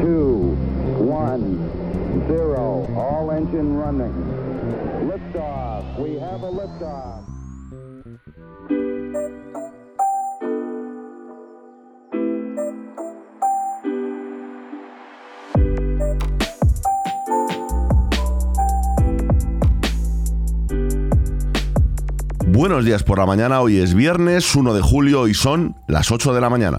Two, one, zero. All engine running. Liftoff. We have a liftoff. Buenos días por la mañana, hoy es viernes 1 de julio y son las 8 de la mañana.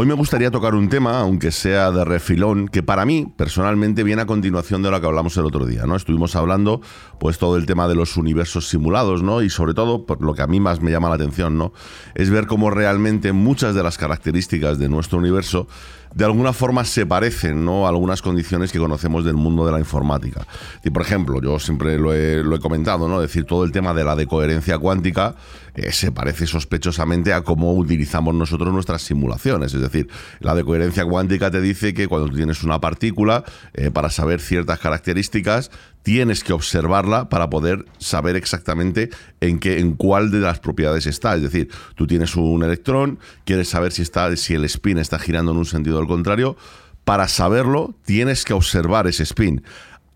Hoy me gustaría tocar un tema, aunque sea de refilón, que para mí personalmente viene a continuación de lo que hablamos el otro día, ¿no? Estuvimos hablando pues todo el tema de los universos simulados, ¿no? Y sobre todo, por lo que a mí más me llama la atención, ¿no? Es ver cómo realmente muchas de las características de nuestro universo de alguna forma se parecen ¿no? a algunas condiciones que conocemos del mundo de la informática. Y por ejemplo, yo siempre lo he, lo he comentado, ¿no? Es decir, todo el tema de la decoherencia cuántica eh, se parece sospechosamente a cómo utilizamos nosotros nuestras simulaciones. Es decir, la decoherencia cuántica te dice que cuando tienes una partícula, eh, para saber ciertas características, tienes que observarla para poder saber exactamente en qué, en cuál de las propiedades está. Es decir, tú tienes un electrón, quieres saber si está, si el spin está girando en un sentido o el contrario. Para saberlo, tienes que observar ese spin.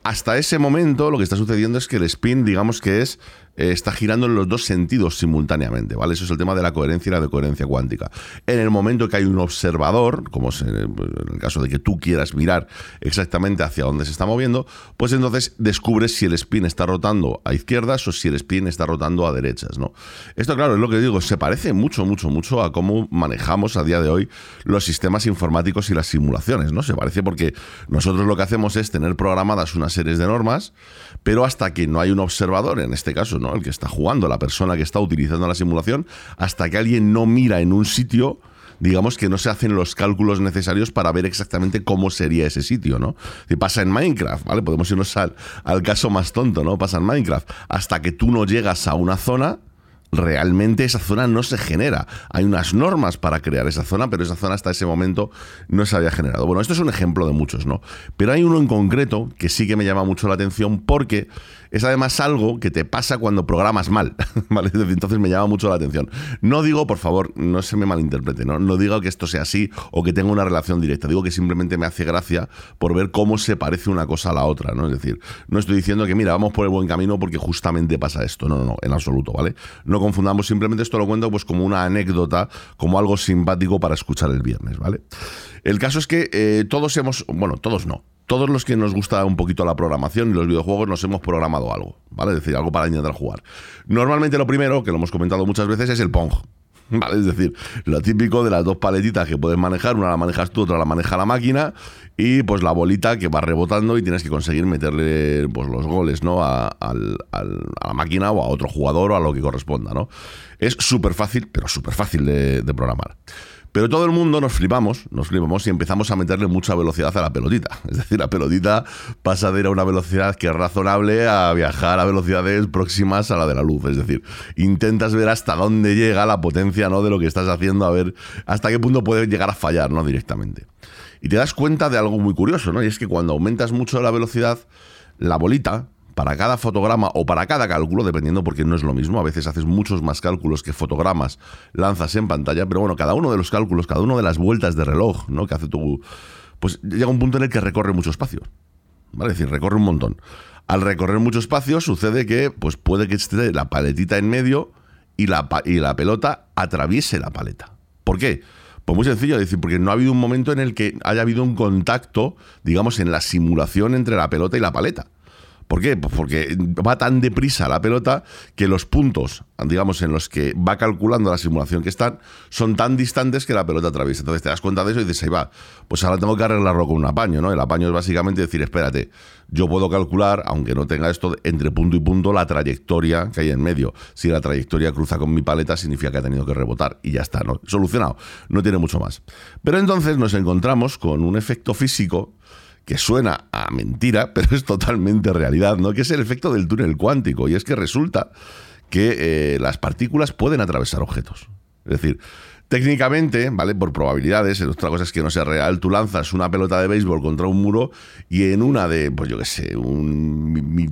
Hasta ese momento, lo que está sucediendo es que el spin, digamos que es eh, está girando en los dos sentidos simultáneamente, ¿vale? Eso es el tema de la coherencia y la decoherencia cuántica. En el momento que hay un observador, como pues, en el caso de que tú quieras mirar exactamente hacia dónde se está moviendo, pues entonces descubres si el spin está rotando a izquierdas o si el spin está rotando a derechas, ¿no? Esto, claro, es lo que digo, se parece mucho, mucho, mucho a cómo manejamos a día de hoy los sistemas informáticos y las simulaciones, ¿no? Se parece porque nosotros lo que hacemos es tener programadas unas series de normas, pero hasta que no hay un observador, en este caso, el que está jugando, la persona que está utilizando la simulación, hasta que alguien no mira en un sitio digamos que no se hacen los cálculos necesarios para ver exactamente cómo sería ese sitio, ¿no? Si pasa en Minecraft, ¿vale? Podemos irnos al, al caso más tonto, ¿no? Pasa en Minecraft. Hasta que tú no llegas a una zona, realmente esa zona no se genera. Hay unas normas para crear esa zona, pero esa zona hasta ese momento no se había generado. Bueno, esto es un ejemplo de muchos, ¿no? Pero hay uno en concreto que sí que me llama mucho la atención porque es además algo que te pasa cuando programas mal, ¿vale? Entonces me llama mucho la atención. No digo, por favor, no se me malinterprete, ¿no? No digo que esto sea así o que tenga una relación directa, digo que simplemente me hace gracia por ver cómo se parece una cosa a la otra, ¿no? Es decir, no estoy diciendo que, mira, vamos por el buen camino porque justamente pasa esto, no, no, en absoluto, ¿vale? No confundamos, simplemente esto lo cuento pues como una anécdota, como algo simpático para escuchar el viernes, ¿vale? El caso es que eh, todos hemos, bueno, todos no, todos los que nos gusta un poquito la programación y los videojuegos nos hemos programado algo, ¿vale? Es decir, algo para intentar jugar. Normalmente lo primero, que lo hemos comentado muchas veces, es el Pong. ¿Vale? Es decir, lo típico de las dos paletitas que puedes manejar, una la manejas tú, otra la maneja la máquina, y pues la bolita que va rebotando y tienes que conseguir meterle pues, los goles ¿no? a, la máquina o a otro jugador o a lo que corresponda. ¿no? Es súper fácil, pero súper fácil de programar. Pero todo el mundo nos flipamos, nos flipamos y empezamos a meterle mucha velocidad a la pelotita. Es decir, la pelotita pasa de ir a una velocidad que es razonable a viajar a velocidades próximas a la de la luz. Es decir, intentas ver hasta dónde llega la potencia ¿no? de lo que estás haciendo, a ver hasta qué punto puede llegar a fallar ¿no? directamente. Y te das cuenta de algo muy curioso, ¿no? Y es que cuando aumentas mucho la velocidad, la bolita, para cada fotograma o para cada cálculo, dependiendo porque no es lo mismo, a veces haces muchos más cálculos que fotogramas lanzas en pantalla, pero bueno, cada uno de los cálculos, cada una de las vueltas de reloj ¿no? que hace tu... Pues llega un punto en el que recorre mucho espacio. ¿Vale? Es decir, recorre un montón. Al recorrer mucho espacio sucede que pues puede que esté la paletita en medio y la, y la pelota atraviese la paleta. ¿Por qué? Pues muy sencillo, decir, porque no ha habido un momento en el que haya habido un contacto, digamos, en la simulación entre la pelota y la paleta. ¿Por qué? Pues porque va tan deprisa la pelota que los puntos, digamos, en los que va calculando la simulación que están, son tan distantes que la pelota atraviesa. Entonces te das cuenta de eso y dices, ahí va, pues ahora tengo que arreglarlo con un apaño, ¿no? El apaño es básicamente decir, espérate, yo puedo calcular, aunque no tenga esto, entre punto y punto, la trayectoria que hay en medio. Si la trayectoria cruza con mi paleta, significa que ha tenido que rebotar y ya está, ¿no? Solucionado. No tiene mucho más. Pero entonces nos encontramos con un efecto físico que suena a mentira, pero es totalmente realidad, ¿no? Que es el efecto del túnel cuántico. Y es que resulta que eh, las partículas pueden atravesar objetos. Es decir, técnicamente, ¿vale? Por probabilidades, otra cosa es que no sea real, tú lanzas una pelota de béisbol contra un muro y en una de, pues yo qué sé, un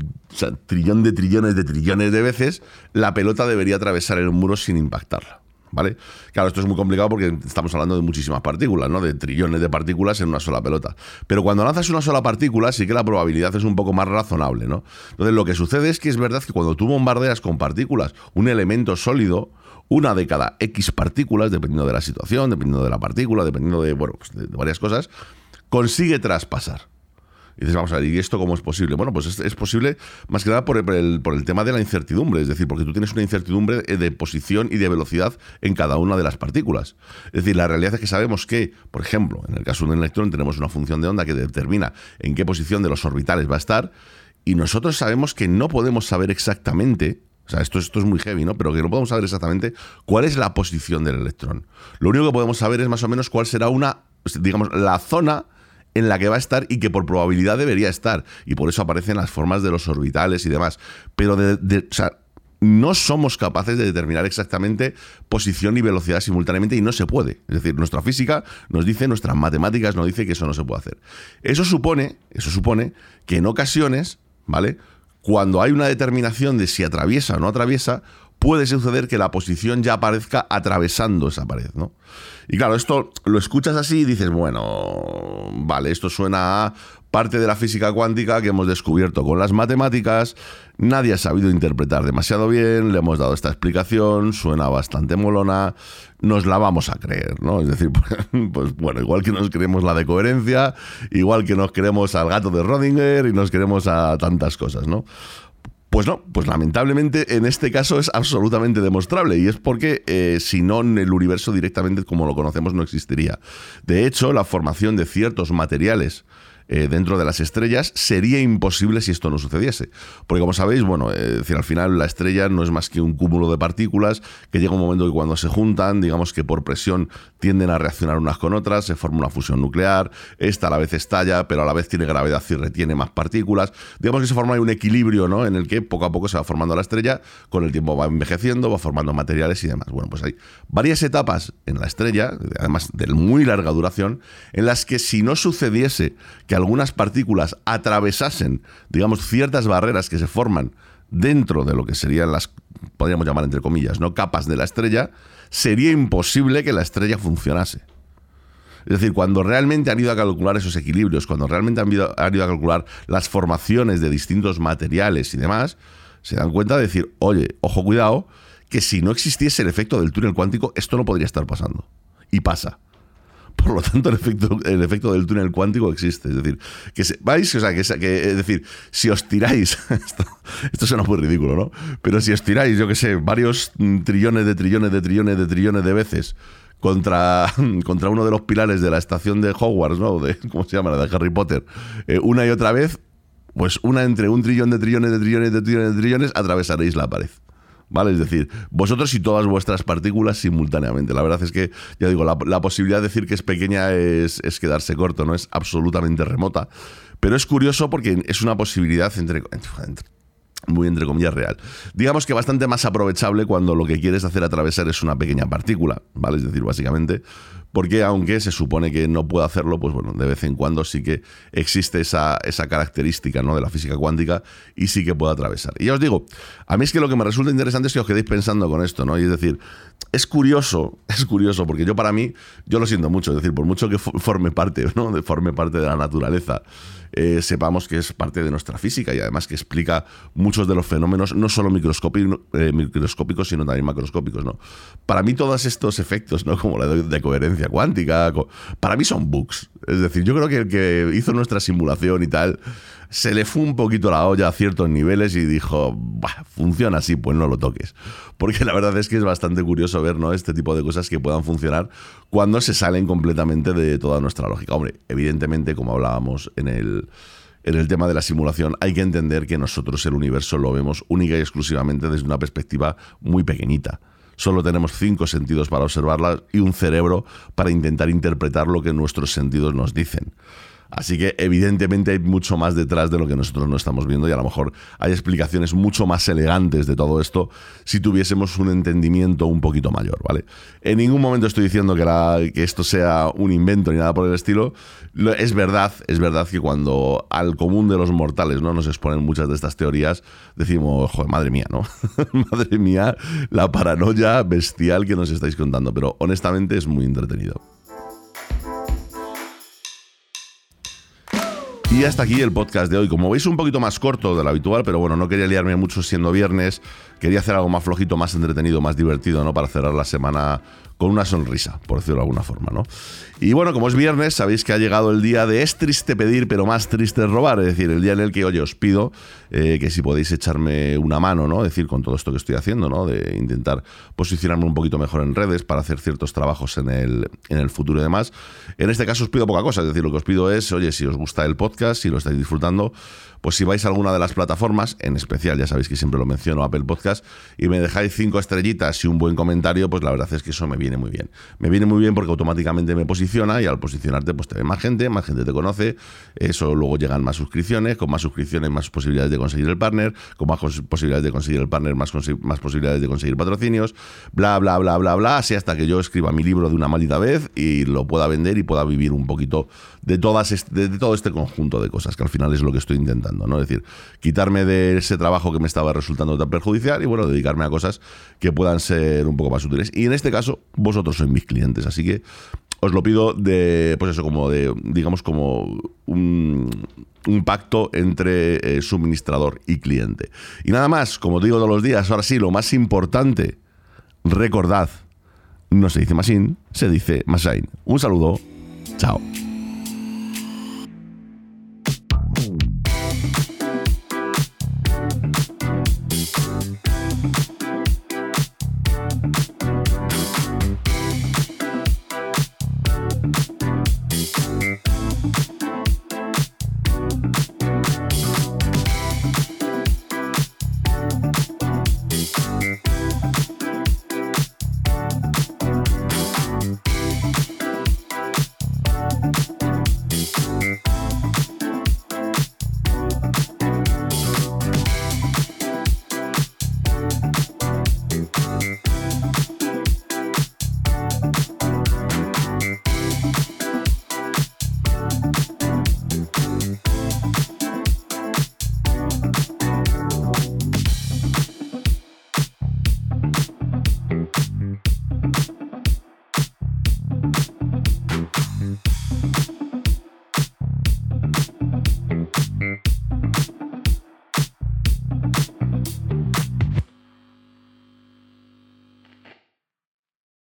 trillón de trillones de trillones de veces, la pelota debería atravesar el muro sin impactarla. ¿Vale? Claro, esto es muy complicado porque estamos hablando de muchísimas partículas, ¿no? De trillones de partículas en una sola pelota. Pero cuando lanzas una sola partícula, sí que la probabilidad es un poco más razonable, ¿no? Entonces, lo que sucede es que es verdad que cuando tú bombardeas con partículas un elemento sólido, una de cada X partículas, dependiendo de la situación, dependiendo de la partícula, dependiendo de, bueno, pues de varias cosas, consigue traspasar. Y dices, vamos a ver, ¿y esto cómo es posible? Bueno, pues es, posible más que nada por el, por el, tema de la incertidumbre, es decir, porque tú tienes una incertidumbre de posición y de velocidad en cada una de las partículas. Es decir, la realidad es que sabemos que, por ejemplo, en el caso de un electrón tenemos una función de onda que determina en qué posición de los orbitales va a estar, y nosotros sabemos que no podemos saber exactamente o sea, esto, esto es muy heavy, ¿no? Pero que no podemos saber exactamente cuál es la posición del electrón. Lo único que podemos saber es más o menos cuál será una, digamos, la zona en la que va a estar y que por probabilidad debería estar. Y por eso aparecen las formas de los orbitales y demás. Pero no somos capaces de determinar exactamente posición y velocidad simultáneamente y no se puede. Es decir, nuestra física nos dice, nuestras matemáticas nos dice que eso no se puede hacer. Eso supone, eso supone que en ocasiones, ¿vale? Cuando hay una determinación de si atraviesa o no atraviesa, puede suceder que la posición ya aparezca atravesando esa pared, ¿no? Y claro, esto lo escuchas así y dices, bueno, vale, esto suena a parte de la física cuántica que hemos descubierto con las matemáticas, nadie ha sabido interpretar demasiado bien, le hemos dado esta explicación, suena bastante molona, nos la vamos a creer, ¿no? Es decir, pues bueno, igual que nos creemos la de coherencia, igual que nos creemos al gato de Rodinger y nos queremos a tantas cosas, ¿no? Pues no, pues lamentablemente en este caso es absolutamente demostrable y es porque eh, si no el universo directamente como lo conocemos no existiría. De hecho, la formación de ciertos materiales eh, dentro de las estrellas, sería imposible si esto no sucediese. Porque como sabéis, bueno, eh, decir, al final la estrella no es más que un cúmulo de partículas que llega un momento que cuando se juntan, digamos que por presión tienden a reaccionar unas con otras, se forma una fusión nuclear, esta a la vez estalla, pero a la vez tiene gravedad y retiene más partículas. Digamos que se forma un equilibrio, ¿no? En el que poco a poco se va formando la estrella, con el tiempo va envejeciendo, va formando materiales y demás. Bueno, pues hay varias etapas en la estrella, además de muy larga duración, en las que si no sucediese que algunas partículas atravesasen, digamos, ciertas barreras que se forman dentro de lo que serían las, podríamos llamar entre comillas, ¿no? capas de la estrella, sería imposible que la estrella funcionase. Es decir, cuando realmente han ido a calcular esos equilibrios, cuando realmente han ido, han ido a calcular las formaciones de distintos materiales y demás, se dan cuenta de decir, oye, ojo cuidado, que si no existiese el efecto del túnel cuántico, esto no podría estar pasando. Y pasa. Por lo tanto, el efecto, el efecto del túnel cuántico existe. Es decir, que vais, o sea, que, es decir, si os tiráis, esto, esto suena muy ridículo, ¿no? Pero si os tiráis, yo que sé, varios trillones de trillones de trillones de trillones de veces contra, contra uno de los pilares de la estación de Hogwarts, ¿no? De, ¿Cómo se llama? La de Harry Potter. Eh, una y otra vez, pues una entre un trillón de trillones de trillones de trillones de trillones, atravesaréis la pared. ¿Vale? Es decir, vosotros y todas vuestras partículas simultáneamente. La verdad es que, ya digo, la, posibilidad de decir que es pequeña es, quedarse corto, no es absolutamente remota. Pero es curioso porque es una posibilidad entre, muy entre comillas real. Digamos que bastante más aprovechable cuando lo que quieres hacer atravesar es una pequeña partícula, ¿vale? Es decir, básicamente porque aunque se supone que no puede hacerlo, pues bueno, de vez en cuando sí que existe esa, esa característica ¿no? de la física cuántica y sí que puede atravesar. Y ya os digo, a mí es que lo que me resulta interesante es que os quedéis pensando con esto, ¿no? Y es decir, es curioso, es curioso, porque yo para mí, yo lo siento mucho, es decir, por mucho que forme parte, ¿no? Forme parte de la naturaleza, eh, sepamos que es parte de nuestra física y además que explica muchos de los fenómenos, no solo eh, microscópicos, sino también macroscópicos. ¿no? Para mí todos estos efectos, ¿no? como la de, coherencia cuántica, para mí son bugs. Es decir, yo creo que el que hizo nuestra simulación y tal, se le fue un poquito la olla a ciertos niveles y dijo, funciona así, pues no lo toques. Porque la verdad es que es bastante curioso ver ¿no? este tipo de cosas que puedan funcionar cuando se salen completamente de toda nuestra lógica. Hombre, evidentemente, como hablábamos en el, en el tema de la simulación, hay que entender que nosotros el universo lo vemos única y exclusivamente desde una perspectiva muy pequeñita. Solo tenemos cinco sentidos para observarla y un cerebro para intentar interpretar lo que nuestros sentidos nos dicen. Así que evidentemente hay mucho más detrás de lo que nosotros no estamos viendo y a lo mejor hay explicaciones mucho más elegantes de todo esto si tuviésemos un entendimiento un poquito mayor, ¿vale? En ningún momento estoy diciendo que, esto sea un invento ni nada por el estilo. Es verdad, es verdad que cuando al común de los mortales no nos exponen muchas de estas teorías, decimos, joder, madre mía, ¿no? madre mía, la paranoia bestial que nos estáis contando, pero honestamente es muy entretenido. Y hasta aquí el podcast de hoy. Como veis, un poquito más corto de lo habitual, pero bueno, no quería liarme mucho siendo viernes. Quería hacer algo más flojito, más entretenido, más divertido, ¿no? Para cerrar la semana con una sonrisa, por decirlo de alguna forma, ¿no? Y bueno, como es viernes, sabéis que ha llegado el día de es triste pedir, pero más triste robar, es decir, el día en el que, oye, os pido eh, que si podéis echarme una mano, ¿no? Es decir, con todo esto que estoy haciendo, ¿no? De intentar posicionarme un poquito mejor en redes para hacer ciertos trabajos en el, en el futuro y demás. En este caso os pido poca cosa, es decir, lo que os pido es, oye, si os gusta el podcast, si lo estáis disfrutando, pues si vais a alguna de las plataformas, en especial, ya sabéis que siempre lo menciono, Apple Podcast, y me dejáis cinco estrellitas y un buen comentario, pues la verdad es que eso me viene muy bien. Me viene muy bien porque automáticamente me posiciona y al posicionarte pues te ve más gente, más gente te conoce, eso luego llegan más suscripciones, con más suscripciones más posibilidades de conseguir el partner, con más posibilidades de conseguir el partner, más, más posibilidades de conseguir patrocinios, bla, bla, bla, bla, bla, así hasta que yo escriba mi libro de una maldita vez y lo pueda vender y pueda vivir un poquito de, todas de todo este conjunto de cosas, que al final es lo que estoy intentando. ¿no? Es decir, quitarme de ese trabajo que me estaba resultando tan perjudicial y bueno, dedicarme a cosas que puedan ser un poco más útiles. Y en este caso, vosotros sois mis clientes, así que os lo pido de, pues eso, como de, digamos, como un, pacto entre eh, suministrador y cliente. Y nada más, como digo todos los días, ahora sí, lo más importante, recordad, no se dice Masin, se dice Masain. Un saludo, chao.